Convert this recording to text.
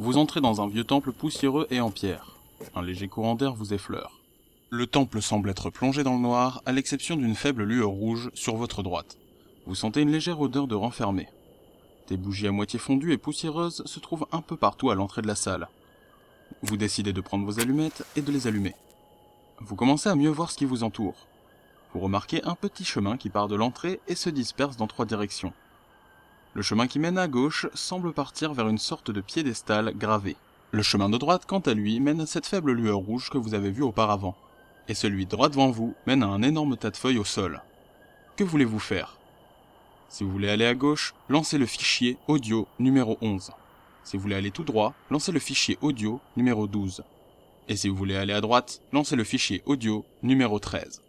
Vous entrez dans un vieux temple poussiéreux et en pierre. Un léger courant d'air vous effleure. Le temple semble être plongé dans le noir, à l'exception d'une faible lueur rouge sur votre droite. Vous sentez une légère odeur de renfermé. Des bougies à moitié fondues et poussiéreuses se trouvent un peu partout à l'entrée de la salle. Vous décidez de prendre vos allumettes et de les allumer. Vous commencez à mieux voir ce qui vous entoure. Vous remarquez un petit chemin qui part de l'entrée et se disperse dans trois directions. Le chemin qui mène à gauche semble partir vers une sorte de piédestal gravé. Le chemin de droite, quant à lui, mène à cette faible lueur rouge que vous avez vue auparavant. Et celui droit devant vous mène à un énorme tas de feuilles au sol. Que voulez-vous faire? Si vous voulez aller à gauche, lancez le fichier audio numéro 11. Si vous voulez aller tout droit, lancez le fichier audio numéro 12. Et si vous voulez aller à droite, lancez le fichier audio numéro 13.